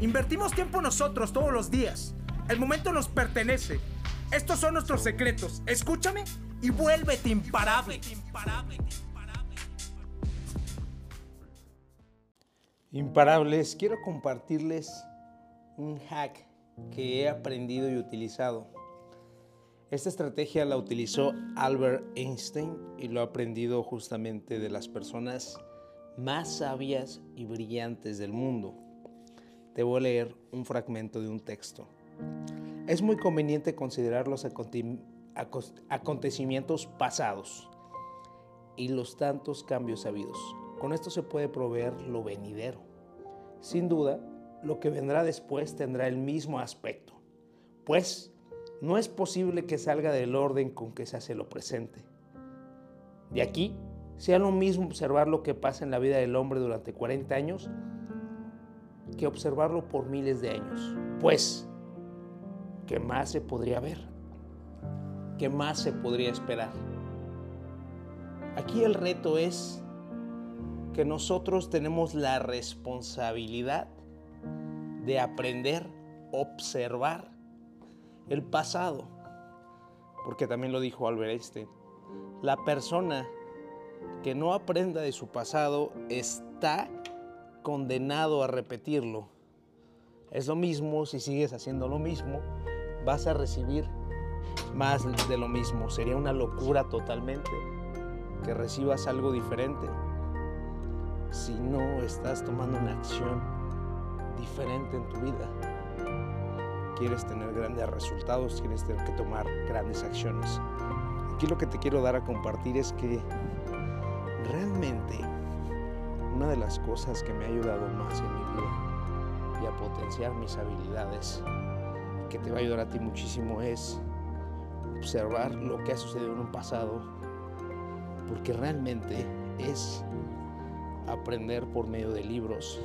Invertimos tiempo nosotros todos los días. El momento nos pertenece. Estos son nuestros secretos. Escúchame y vuélvete imparable. Imparables, quiero compartirles un hack que he aprendido y utilizado. Esta estrategia la utilizó Albert Einstein y lo ha aprendido justamente de las personas más sabias y brillantes del mundo. Te leer un fragmento de un texto. Es muy conveniente considerar los acontecimientos pasados y los tantos cambios habidos. Con esto se puede proveer lo venidero. Sin duda, lo que vendrá después tendrá el mismo aspecto, pues no es posible que salga del orden con que se hace lo presente. De aquí, sea lo mismo observar lo que pasa en la vida del hombre durante 40 años que observarlo por miles de años. Pues, ¿qué más se podría ver? ¿Qué más se podría esperar? Aquí el reto es que nosotros tenemos la responsabilidad de aprender, observar el pasado. Porque también lo dijo Albert Einstein. La persona que no aprenda de su pasado está condenado a repetirlo. Es lo mismo, si sigues haciendo lo mismo, vas a recibir más de lo mismo. Sería una locura totalmente que recibas algo diferente si no estás tomando una acción diferente en tu vida. Quieres tener grandes resultados, quieres que tomar grandes acciones. Aquí lo que te quiero dar a compartir es que realmente una de las cosas que me ha ayudado más en mi vida y a potenciar mis habilidades, que te va a ayudar a ti muchísimo, es observar lo que ha sucedido en un pasado, porque realmente es aprender por medio de libros,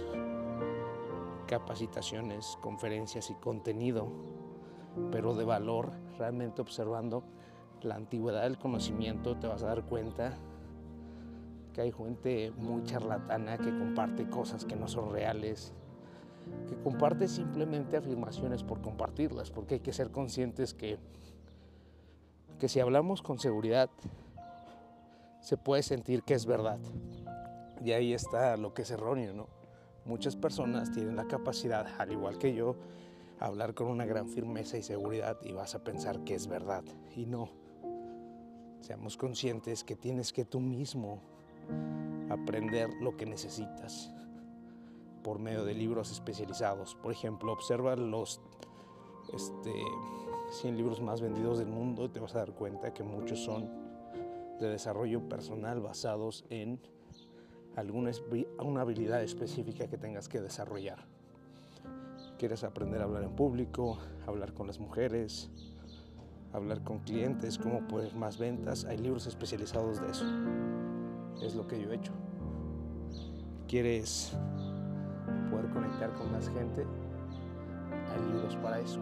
capacitaciones, conferencias y contenido, pero de valor, realmente observando la antigüedad del conocimiento, te vas a dar cuenta que hay gente muy charlatana que comparte cosas que no son reales, que comparte simplemente afirmaciones por compartirlas, porque hay que ser conscientes que, que si hablamos con seguridad, se puede sentir que es verdad. Y ahí está lo que es erróneo, ¿no? Muchas personas tienen la capacidad, al igual que yo, hablar con una gran firmeza y seguridad y vas a pensar que es verdad. Y no. Seamos conscientes que tienes que tú mismo aprender lo que necesitas por medio de libros especializados. Por ejemplo, observa los este, 100 libros más vendidos del mundo y te vas a dar cuenta que muchos son de desarrollo personal basados en alguna una habilidad específica que tengas que desarrollar. Quieres aprender a hablar en público, hablar con las mujeres, hablar con clientes, cómo poner más ventas. Hay libros especializados de eso. Es lo que yo he hecho. ¿Quieres poder conectar con más gente? Hay libros para eso.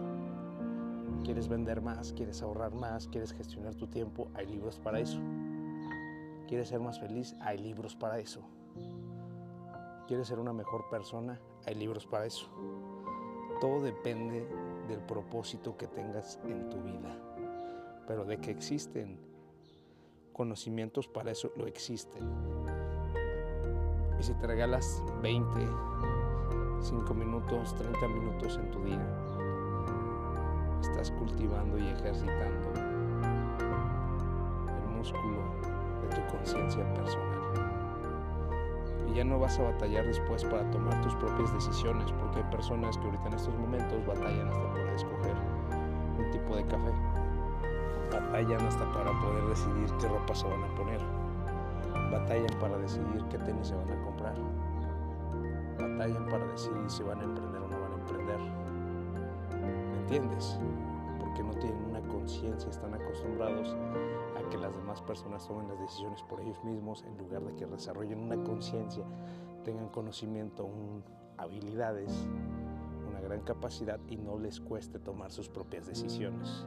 ¿Quieres vender más? ¿Quieres ahorrar más? ¿Quieres gestionar tu tiempo? Hay libros para eso. ¿Quieres ser más feliz? Hay libros para eso. ¿Quieres ser una mejor persona? Hay libros para eso. Todo depende del propósito que tengas en tu vida. Pero de que existen conocimientos para eso, lo existen. Y si te regalas 20, 5 minutos, 30 minutos en tu día, estás cultivando y ejercitando el músculo de tu conciencia personal ya no vas a batallar después para tomar tus propias decisiones, porque hay personas que ahorita en estos momentos batallan hasta para escoger un tipo de café, batallan hasta para poder decidir qué ropa se van a poner, batallan para decidir qué tenis se van a comprar, batallan para decidir si van a emprender o no van a emprender. ¿Me entiendes? Porque no tienen una conciencia, están acostumbrados a que las demás personas tomen las decisiones por ellos mismos en lugar de que desarrollen una conciencia, tengan conocimiento, habilidades, una gran capacidad y no les cueste tomar sus propias decisiones.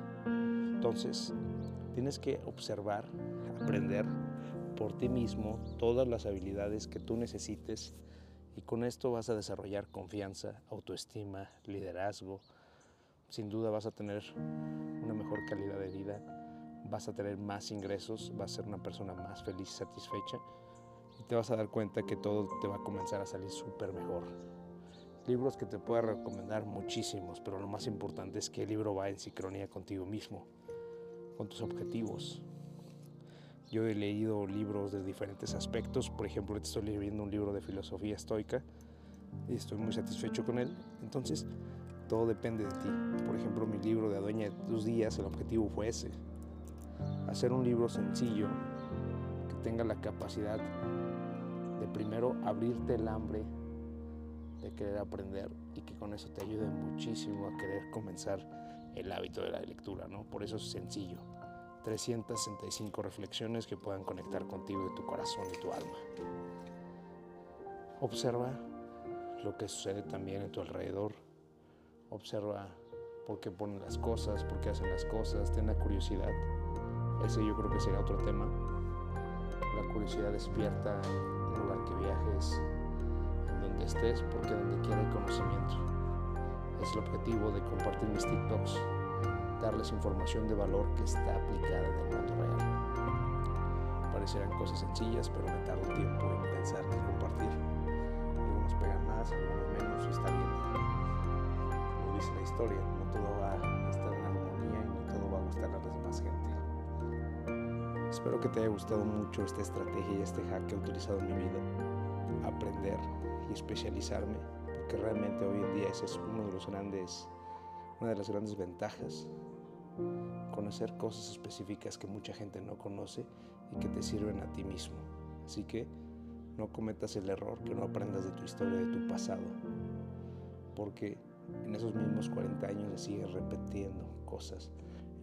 Entonces, tienes que observar, aprender por ti mismo todas las habilidades que tú necesites y con esto vas a desarrollar confianza, autoestima, liderazgo. Sin duda vas a tener una mejor calidad de vida, vas a tener más ingresos, vas a ser una persona más feliz y satisfecha y te vas a dar cuenta que todo te va a comenzar a salir súper mejor. Libros que te puedo recomendar muchísimos, pero lo más importante es que el libro va en sincronía contigo mismo, con tus objetivos, yo he leído libros de diferentes aspectos, por ejemplo, estoy leyendo un libro de filosofía estoica y estoy muy satisfecho con él. Entonces, todo depende de ti. Por ejemplo, mi libro de Adueña de tus días, el objetivo fue ese. Hacer un libro sencillo que tenga la capacidad de primero abrirte el hambre de querer aprender y que con eso te ayude muchísimo a querer comenzar el hábito de la lectura, ¿no? Por eso es sencillo. 365 reflexiones que puedan conectar contigo de tu corazón y tu alma. Observa lo que sucede también en tu alrededor. Observa por qué ponen las cosas, por qué hacen las cosas. Ten la curiosidad. Ese yo creo que sería otro tema. La curiosidad despierta en el lugar que viajes, en donde estés, porque donde quiera hay conocimiento. Es el objetivo de compartir mis TikToks darles información de valor que está aplicada en el mundo real. Parecerán cosas sencillas, pero me tardo tiempo en pensar que compartir. Algunos pegan más, algunos menos, está bien. Como dice la historia, no todo va a estar en armonía y no todo va a gustar a la demás gente. Espero que te haya gustado mucho esta estrategia y este hack que he utilizado en mi vida. Aprender y especializarme, porque realmente hoy en día ese es uno de los grandes una de las grandes ventajas, conocer cosas específicas que mucha gente no conoce y que te sirven a ti mismo. Así que no cometas el error que no aprendas de tu historia, de tu pasado, porque en esos mismos 40 años le sigues repitiendo cosas.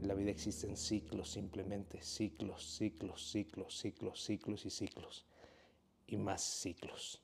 En la vida existen ciclos simplemente, ciclos, ciclos, ciclos, ciclos, ciclos y ciclos, y más ciclos.